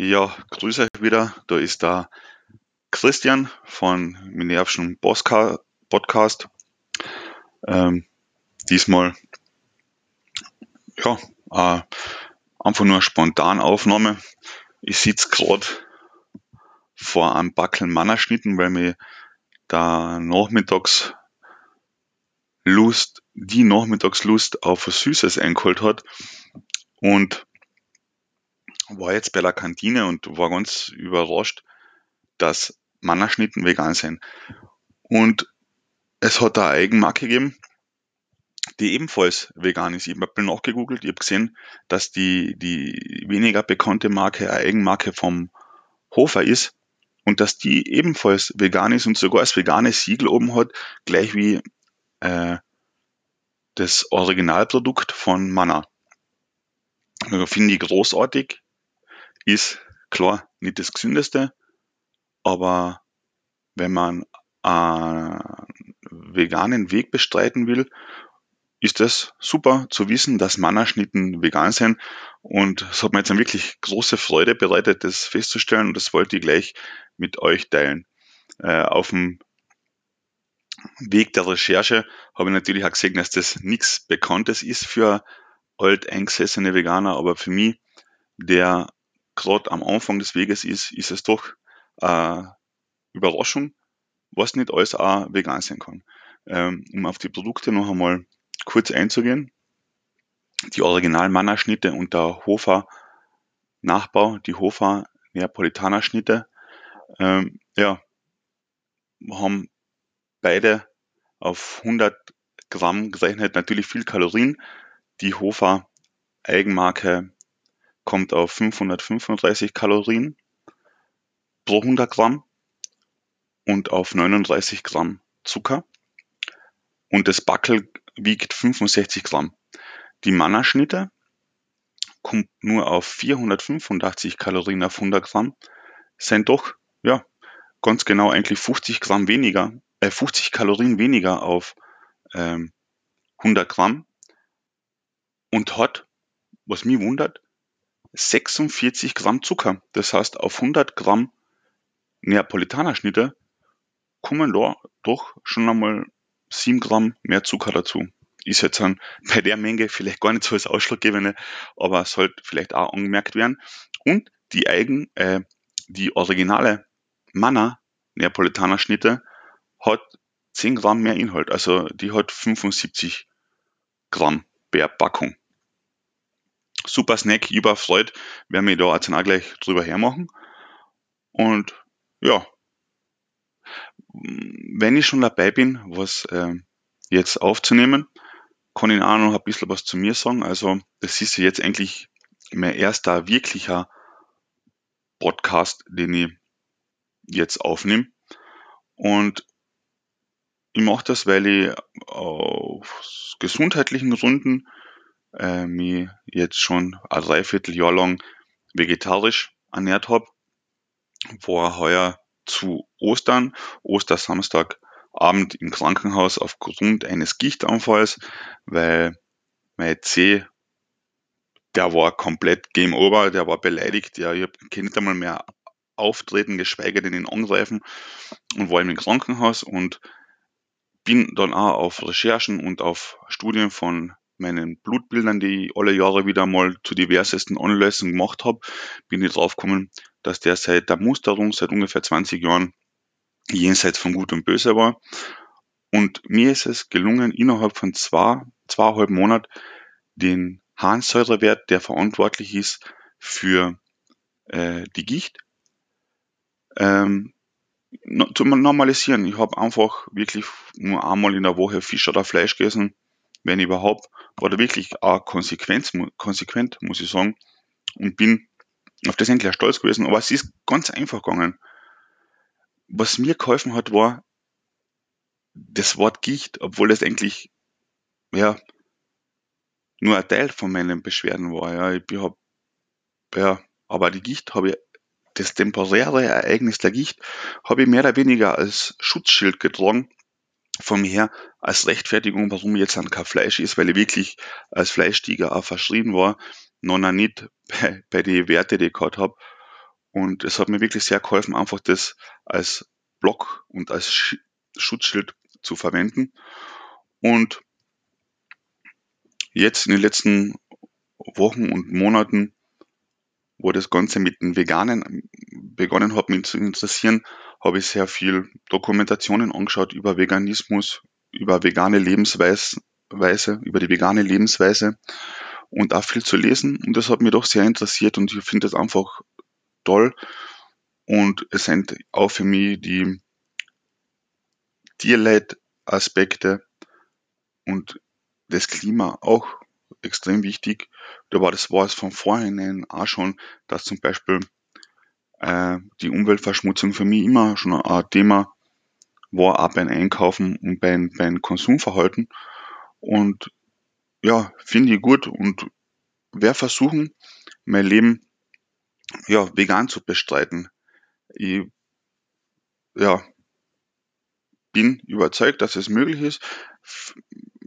Ja, grüße euch wieder. Da ist der Christian von Minervischen Podcast. Ähm, diesmal ja, äh, einfach nur spontan Aufnahme. Ich sitze gerade vor einem Backel Mannerschnitten, weil mir da nachmittags Lust, die Nachmittagslust auf was Süßes eingeholt hat. Und war jetzt bei der Kantine und war ganz überrascht, dass Mannerschnitten vegan sind. Und es hat eine Eigenmarke gegeben, die ebenfalls vegan ist. Ich habe nachgegoogelt, ich habe gesehen, dass die, die weniger bekannte Marke eine Eigenmarke vom Hofer ist und dass die ebenfalls vegan ist und sogar das vegane Siegel oben hat, gleich wie äh, das Originalprodukt von Manna. Also finde ich großartig ist klar nicht das Gesündeste, aber wenn man einen veganen Weg bestreiten will, ist das super zu wissen, dass Mannerschnitten vegan sind. Und es hat mir jetzt eine wirklich große Freude bereitet, das festzustellen. Und das wollte ich gleich mit euch teilen. Äh, auf dem Weg der Recherche habe ich natürlich auch gesehen, dass das nichts Bekanntes ist für alteingesessene Veganer, aber für mich, der gerade am Anfang des Weges ist, ist es doch äh, Überraschung, was nicht alles auch vegan sein kann. Ähm, um auf die Produkte noch einmal kurz einzugehen. Die Original Manna Schnitte und der Hofer Nachbau, die Hofer Neapolitaner Schnitte, ähm, ja, haben beide auf 100 Gramm gerechnet natürlich viel Kalorien. Die Hofer Eigenmarke kommt auf 535 Kalorien pro 100 Gramm und auf 39 Gramm Zucker. Und das Backel wiegt 65 Gramm. Die Mannerschnitte kommt nur auf 485 Kalorien auf 100 Gramm, sind doch, ja, ganz genau eigentlich 50 Gramm weniger, äh, 50 Kalorien weniger auf ähm, 100 Gramm und hat, was mich wundert, 46 Gramm Zucker. Das heißt, auf 100 Gramm Neapolitaner-Schnitte kommen da doch schon einmal 7 Gramm mehr Zucker dazu. Ist jetzt dann bei der Menge vielleicht gar nicht so das Ausschlaggebende, aber sollte vielleicht auch angemerkt werden. Und die eigen, äh, die originale Manna Neapolitaner Schnitte hat 10 Gramm mehr Inhalt. Also die hat 75 Gramm per Packung super Snack, überfreut, werden wir da jetzt auch gleich drüber hermachen. Und ja, wenn ich schon dabei bin, was äh, jetzt aufzunehmen, kann ich auch noch ein bisschen was zu mir sagen. Also, das ist jetzt eigentlich mein erster wirklicher Podcast, den ich jetzt aufnehme. Und ich mache das, weil ich aus gesundheitlichen Gründen äh, mich jetzt schon ein Dreivierteljahr lang vegetarisch ernährt habe. War heuer zu Ostern, Ostersamstag Abend im Krankenhaus aufgrund eines Gichtanfalls, weil mein C, der war komplett Game Over, der war beleidigt, ja, ich kann nicht einmal mehr auftreten, geschweige denn ihn angreifen und war im Krankenhaus und bin dann auch auf Recherchen und auf Studien von meinen Blutbildern, die ich alle Jahre wieder mal zu diversesten Anlässen gemacht habe, bin ich draufgekommen, dass der seit der Musterung, seit ungefähr 20 Jahren jenseits von Gut und Böse war. Und mir ist es gelungen, innerhalb von zwei, zweieinhalb Monaten den Harnsäurewert, der verantwortlich ist für äh, die Gicht, ähm, zu normalisieren. Ich habe einfach wirklich nur einmal in der Woche Fisch oder Fleisch gegessen wenn überhaupt, war da wirklich auch konsequent, konsequent, muss ich sagen, und bin auf das endlich stolz gewesen. Aber es ist ganz einfach gegangen. Was mir geholfen hat, war das Wort Gicht, obwohl das eigentlich, ja, nur ein Teil von meinen Beschwerden war. Ja, ich hab, ja, aber die Gicht habe ich, das temporäre Ereignis der Gicht, habe ich mehr oder weniger als Schutzschild getragen, von mir her als Rechtfertigung, warum jetzt dann kein Fleisch ist, weil ich wirklich als Fleischtiger auch verschrien war, noch nicht bei, bei den Werte, die ich gehabt habe. Und es hat mir wirklich sehr geholfen, einfach das als Block und als Schutzschild zu verwenden. Und jetzt in den letzten Wochen und Monaten, wo das Ganze mit den Veganen begonnen hat, mich zu interessieren, habe ich sehr viel Dokumentationen angeschaut über Veganismus, über vegane Lebensweise, über die vegane Lebensweise und auch viel zu lesen. Und das hat mich doch sehr interessiert und ich finde das einfach toll. Und es sind auch für mich die Tierleid-Aspekte und das Klima auch extrem wichtig. Da war das war es von vornherein auch schon, dass zum Beispiel äh, die Umweltverschmutzung für mich immer schon ein Thema war, auch beim Einkaufen und beim, beim Konsumverhalten. Und ja, finde ich gut und werde versuchen, mein Leben ja, vegan zu bestreiten. Ich ja, bin überzeugt, dass es möglich ist,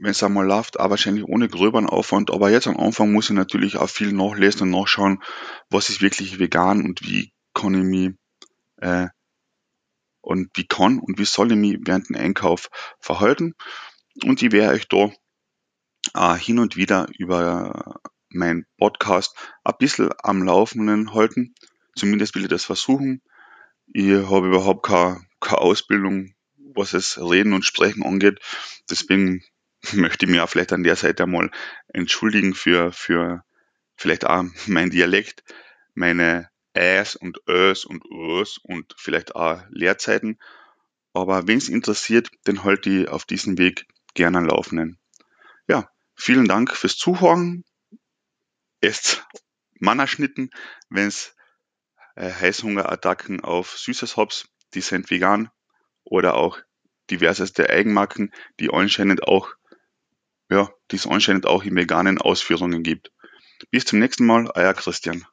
wenn es einmal läuft, auch wahrscheinlich ohne gröberen Aufwand. Aber jetzt am Anfang muss ich natürlich auch viel nachlesen und nachschauen, was ist wirklich vegan und wie kann ich mich äh, und wie kann und wie soll ich mich während dem Einkauf verhalten. Und ich werde euch da äh, hin und wieder über meinen Podcast ein bisschen am Laufenden halten. Zumindest will ich das versuchen. Ich habe überhaupt keine, keine Ausbildung, was es Reden und Sprechen angeht. Deswegen möchte ich mich auch vielleicht an der Seite einmal entschuldigen für, für vielleicht auch mein Dialekt, meine Äs und Ös und Ös und vielleicht auch Leerzeiten. Aber wenn es interessiert, dann halte ich auf diesem Weg gerne am Laufenden. Ja, vielen Dank fürs Zuhören. Esst Mannerschnitten, wenn es äh, Heißhungerattacken auf Süßes habt, die sind vegan oder auch diverseste Eigenmarken, die anscheinend auch, ja, die es anscheinend auch in veganen Ausführungen gibt. Bis zum nächsten Mal, euer Christian.